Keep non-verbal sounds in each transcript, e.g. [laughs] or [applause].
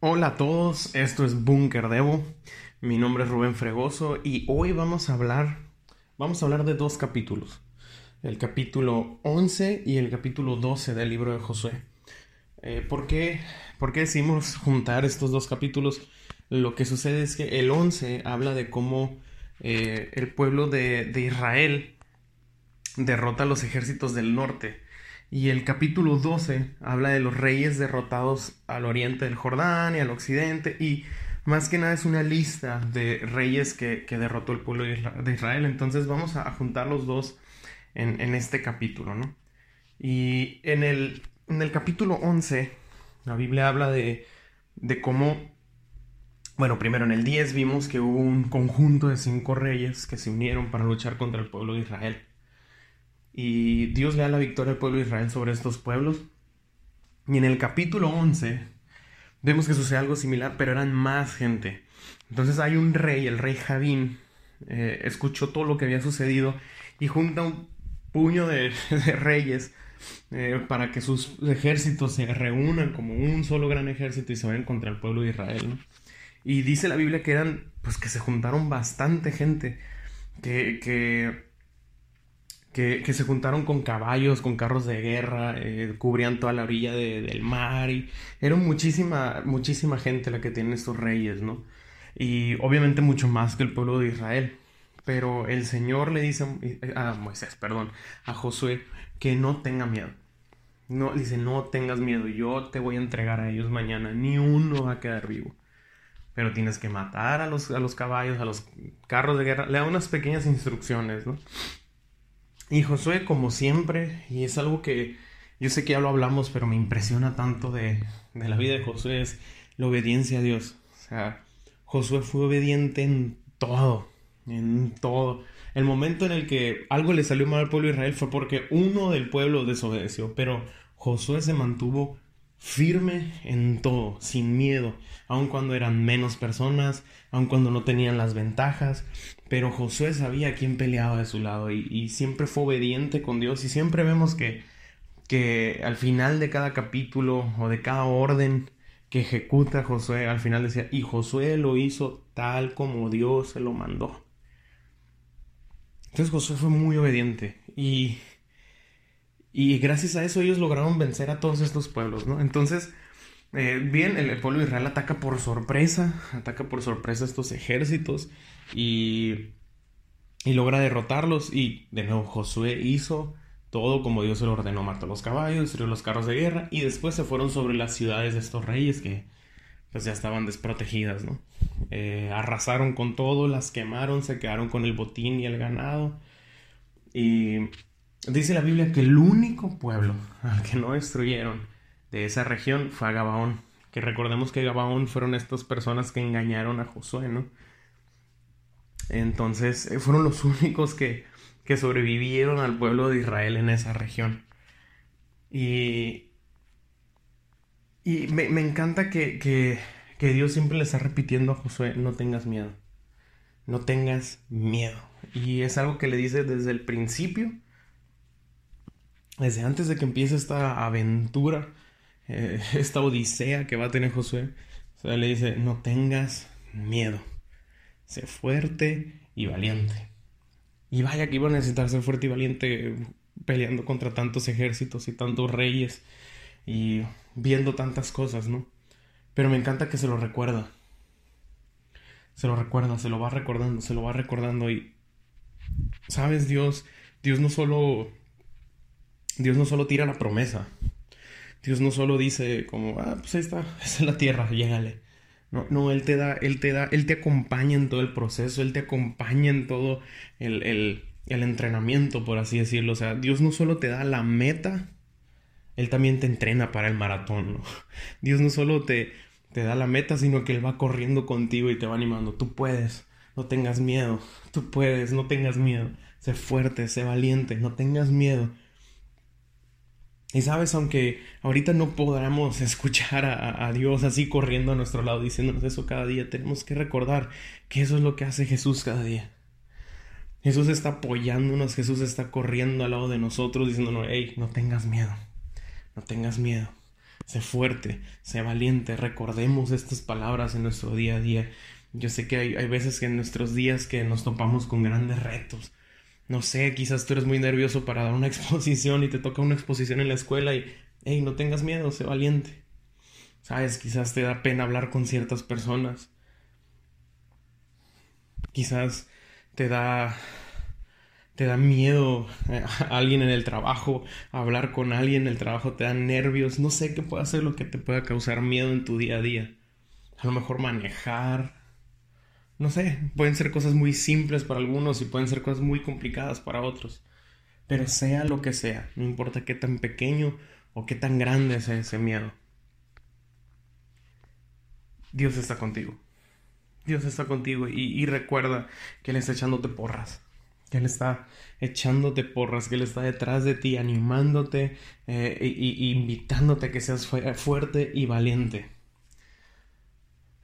Hola a todos, esto es Bunker Devo. Mi nombre es Rubén Fregoso y hoy vamos a hablar vamos a hablar de dos capítulos. El capítulo 11 y el capítulo 12 del libro de Josué. Eh, ¿por, qué, ¿Por qué decimos juntar estos dos capítulos? Lo que sucede es que el 11 habla de cómo eh, el pueblo de, de Israel derrota a los ejércitos del norte y el capítulo 12 habla de los reyes derrotados al oriente del Jordán y al occidente. Y más que nada es una lista de reyes que, derrotó el pueblo de Israel. Entonces vamos a juntar los dos en, este capítulo, ¿no? Y en el, en el capítulo 11, la Biblia habla de, de cómo bueno, primero en el 10 vimos que hubo un conjunto de cinco reyes que se unieron para luchar contra el pueblo de Israel y Dios le da la victoria al pueblo de Israel sobre estos pueblos. Y en el capítulo 11 vemos que sucede algo similar, pero eran más gente. Entonces hay un rey, el rey Javín, eh, escuchó todo lo que había sucedido y junta un puño de, [laughs] reyes eh, para que sus ejércitos se reúnan como un solo gran ejército y se vayan contra el pueblo de Israel. Y dice la Biblia que eran, pues que se juntaron bastante gente, que, que que, se juntaron con caballos, con carros de guerra, eh, cubrían toda la orilla del mar y era muchísima, muchísima gente la que tienen estos reyes, ¿no? Y obviamente mucho más que el pueblo de Israel. Pero el Señor le dice a Moisés, perdón, a Josué, que no tenga miedo. No, dice, no tengas miedo, yo te voy a entregar a ellos mañana, ni uno va a quedar vivo. Pero tienes que matar a los, a los caballos, a los carros de guerra. Le da unas pequeñas instrucciones, ¿no? Y Josué, como siempre, y es algo que yo sé que ya lo hablamos, pero me impresiona tanto de, la vida de Josué, es la obediencia a Dios. O sea, Josué fue obediente en todo, en todo. El momento en el que algo le salió mal al pueblo de Israel fue porque uno del pueblo desobedeció, pero Josué se mantuvo firme en todo, sin miedo, aun cuando eran menos personas, aun cuando no tenían las ventajas, pero Josué sabía quién peleaba de su lado y, siempre fue obediente con Dios y siempre vemos que, que al final de cada capítulo o de cada orden que ejecuta Josué, al final decía, y Josué lo hizo tal como Dios se lo mandó. Entonces Josué fue muy obediente y y gracias a eso ellos lograron vencer a todos estos pueblos, ¿no? Entonces, eh, bien, el, pueblo de Israel ataca por sorpresa, ataca por sorpresa estos ejércitos y, y logra derrotarlos. Y de nuevo, Josué hizo todo como Dios se lo ordenó, mató los caballos, destruyó los carros de guerra y después se fueron sobre las ciudades de estos reyes que pues ya estaban desprotegidas, ¿no? Eh, arrasaron con todo, las quemaron, se quedaron con el botín y el ganado y Dice la Biblia que el único pueblo al que no destruyeron de esa región fue a Gabaón. Que recordemos que Gabaón fueron estas personas que engañaron a Josué, ¿no? Entonces eh, fueron los [laughs] únicos que, que sobrevivieron al pueblo de Israel en esa región. Y, y me, encanta que, que, que Dios siempre le está repitiendo a Josué, no tengas miedo, no tengas miedo. Y es algo que le dice desde el principio desde antes de que empiece esta aventura, eh, [laughs] esta odisea que va a tener Josué, le dice, no tengas miedo, sé fuerte y valiente. Y vaya que iba a necesitar ser fuerte y valiente peleando contra tantos ejércitos y tantos reyes y viendo tantas cosas, ¿no? Pero me encanta que se lo recuerda. Se lo recuerda, se lo va recordando, se lo va recordando y, ¿sabes? Dios, Dios no solo Dios no solo tira la promesa. Dios no solo dice como, ah, pues ahí está, [laughs] esa es la tierra, llégale. No, no, Él te da, Él te da, Él te acompaña en todo el proceso, Él te acompaña en todo el, el, el entrenamiento, por así decirlo. O sea, Dios no solo te da la meta, Él también te entrena para el maratón. [laughs] Dios no solo te, te da la meta, sino que Él va corriendo contigo y te va animando. Tú puedes, no tengas miedo. Tú puedes, no tengas miedo. Sé fuerte, sé valiente, no tengas miedo. Y sabes, aunque ahorita no podamos [laughs] escuchar a, Dios así corriendo a nuestro lado diciéndonos eso cada día, tenemos que recordar que eso es lo que hace Jesús cada día. Jesús está apoyándonos, Jesús está corriendo al lado de nosotros diciéndonos, hey, no tengas miedo, no tengas miedo. sé fuerte, sé valiente. Recordemos estas palabras en nuestro día a día. Yo sé que hay, hay veces que en nuestros días que nos topamos con grandes retos. No sé, quizás tú eres muy nervioso para dar una [laughs] exposición y te toca una exposición en la escuela y, hey, no tengas miedo, sé valiente. Sabes, quizás te da pena hablar con ciertas personas. Quizás te da te da miedo eh, a [laughs] alguien en el trabajo, hablar con alguien en el trabajo te da nervios, no sé qué puede ser lo que te pueda causar miedo en tu día a día. A lo mejor manejar, no sé, pueden ser cosas muy simples para algunos y pueden ser cosas muy complicadas para otros. Pero sea lo que sea, no importa qué tan pequeño o qué tan grande sea ese miedo. Dios está contigo. Dios está contigo y, recuerda que Él está echándote porras. Que Él está echándote porras, que Él está detrás de ti, animándote e invitándote a que seas fuerte y valiente.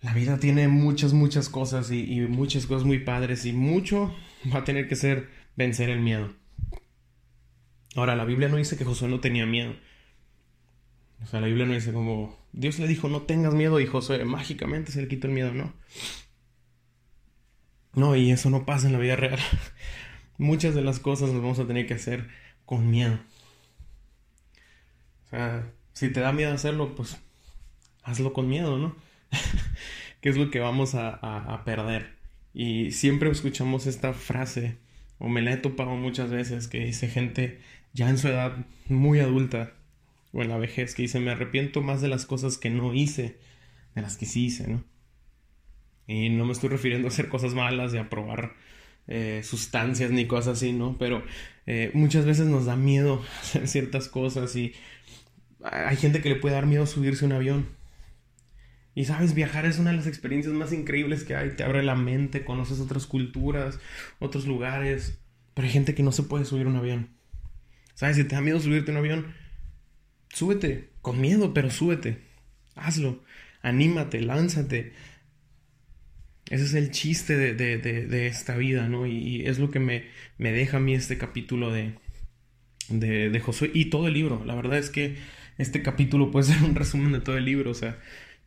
La vida tiene muchas, muchas cosas y, muchas cosas muy padres y mucho va a tener que ser vencer el miedo. Ahora, la Biblia no dice que Josué no tenía miedo. O sea, la Biblia no dice como Dios le dijo no tengas miedo y Josué mágicamente se le quitó el miedo, no. No, y eso no pasa en la vida real. [laughs] Muchas de las cosas las vamos a tener que hacer con miedo. O sea, si te da miedo hacerlo, pues hazlo con miedo, ¿no? [laughs] ¿Qué es lo que vamos a, perder? Y siempre escuchamos esta frase, o me la he topado muchas veces, que dice gente ya en su edad muy adulta, o en la vejez, que dice, me arrepiento más de las cosas que no hice, de las que sí hice, ¿no? Y no me estoy refiriendo a hacer cosas malas, y a probar eh, sustancias ni cosas así, ¿no? Pero eh, muchas veces nos da miedo [laughs] hacer ciertas cosas y hay gente que le puede dar miedo subirse a un avión. Y sabes, viajar es una de las experiencias más increíbles que hay. Te abre la mente, conoces otras culturas, otros lugares. Pero hay gente que no se puede subir a un avión. ¿Sabes? Si te da miedo subirte a un avión, súbete. Con miedo, pero súbete. Hazlo. Anímate, lánzate. Ese es el chiste de, de, de, esta vida, ¿no? Y, es lo que me, me, deja a mí este capítulo de, de, Josué y todo el libro. La verdad es que este capítulo puede ser un resumen de todo el libro. O sea,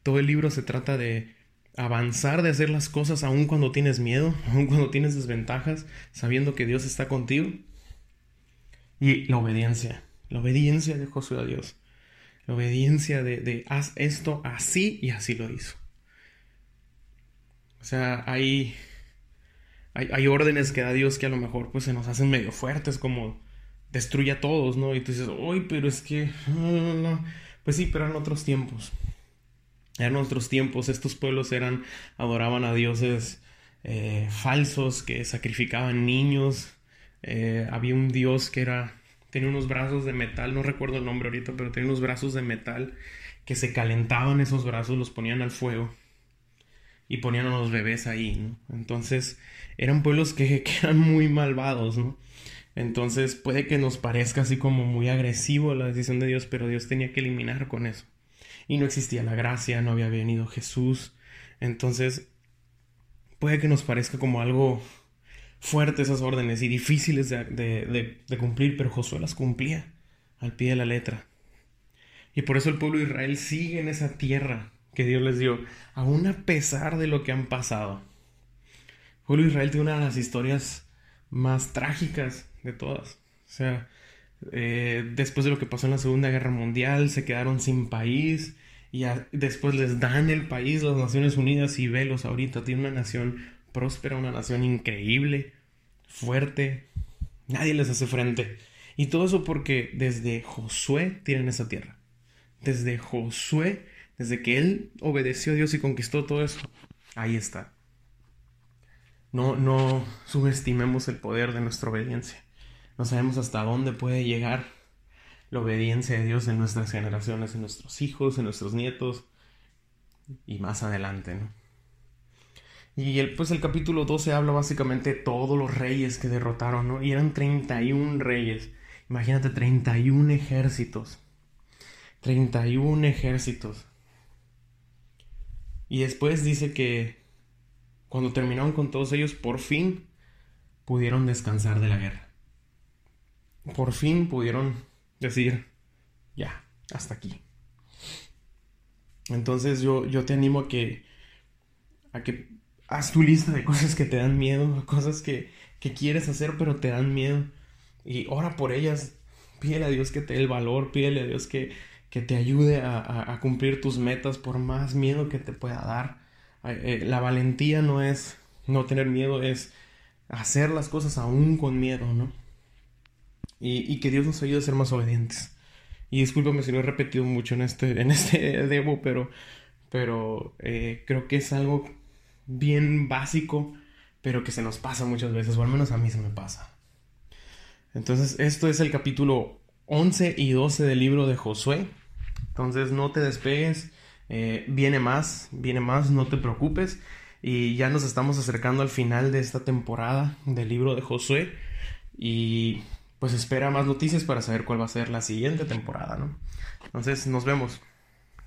todo el libro se trata de avanzar, de hacer las cosas aun cuando tienes miedo, [laughs] aun cuando tienes desventajas, sabiendo que Dios está contigo. Y la obediencia, la obediencia de Josué a Dios. La obediencia de, haz esto así y así lo hizo. O sea, hay, hay, órdenes que da Dios que a lo mejor pues se nos hacen medio fuertes, como destruye a todos, ¿no? Y tú dices, uy, pero es que... Pues sí, pero en otros tiempos. En otros tiempos estos pueblos eran, adoraban a dioses eh, falsos que sacrificaban niños. Eh, había un dios que era, tenía unos brazos de metal, no recuerdo el nombre ahorita, pero tenía unos brazos de metal que se calentaban esos brazos, los ponían al fuego y ponían a los bebés ahí, ¿no? Entonces eran pueblos que, eran muy malvados, ¿no? Entonces puede que nos parezca así como muy agresivo la decisión de Dios, pero Dios tenía que eliminar con eso. Y no existía la gracia, no había venido Jesús. Entonces puede que nos parezca como algo fuerte esas órdenes y difíciles de, de, de cumplir, pero Josué las cumplía al pie de la letra. Y por eso el pueblo de Israel sigue en esa tierra que Dios les dio, aún a pesar de lo que han pasado. Julio Israel tiene una de las historias más trágicas de todas. O sea, eh, después de lo que pasó en la Segunda Guerra Mundial, se quedaron sin país y después les dan el país las Naciones Unidas y velos ahorita. Tiene una nación próspera, una nación increíble, fuerte. Nadie les hace frente. Y todo eso porque desde Josué tienen esa tierra. Desde Josué desde que él obedeció a Dios y conquistó todo eso, ahí está. No, no subestimemos el poder de nuestra obediencia. No sabemos hasta dónde puede llegar la obediencia de Dios en nuestras generaciones, en nuestros hijos, en nuestros nietos y más adelante, ¿no? Y el, pues el capítulo 12 habla básicamente de todos los reyes que derrotaron, ¿no? Y eran 31 reyes. Imagínate, 31 ejércitos. 31 ejércitos. Y después dice que cuando terminaron con todos ellos, por fin pudieron descansar de la guerra. Por fin pudieron decir, ya, hasta aquí. Entonces yo, yo te animo a que, a que haz tu lista de cosas que te dan miedo, [laughs] cosas que, que quieres hacer pero te dan miedo. Y ora por ellas. Pídele a Dios que te dé el valor, pídele a Dios que, que te ayude a, a, cumplir tus metas por más miedo que te pueda dar. Eh, la valentía no es no tener miedo, es hacer las cosas aún con miedo, ¿no? Y, que Dios nos ayude a ser más obedientes. Y discúlpame si lo he repetido mucho en este, en este [laughs] demo, pero, pero eh, creo que es algo bien básico, pero que se nos pasa muchas veces, o al menos a mí se me pasa. Entonces, esto es el capítulo 11 y 12 del libro de Josué. Entonces, no te despegues, eh, viene más, viene más, no te preocupes. Y ya nos estamos acercando al final de esta temporada del libro de Josué. Y pues espera más noticias para saber cuál va a ser la siguiente temporada, ¿no? Entonces, nos vemos.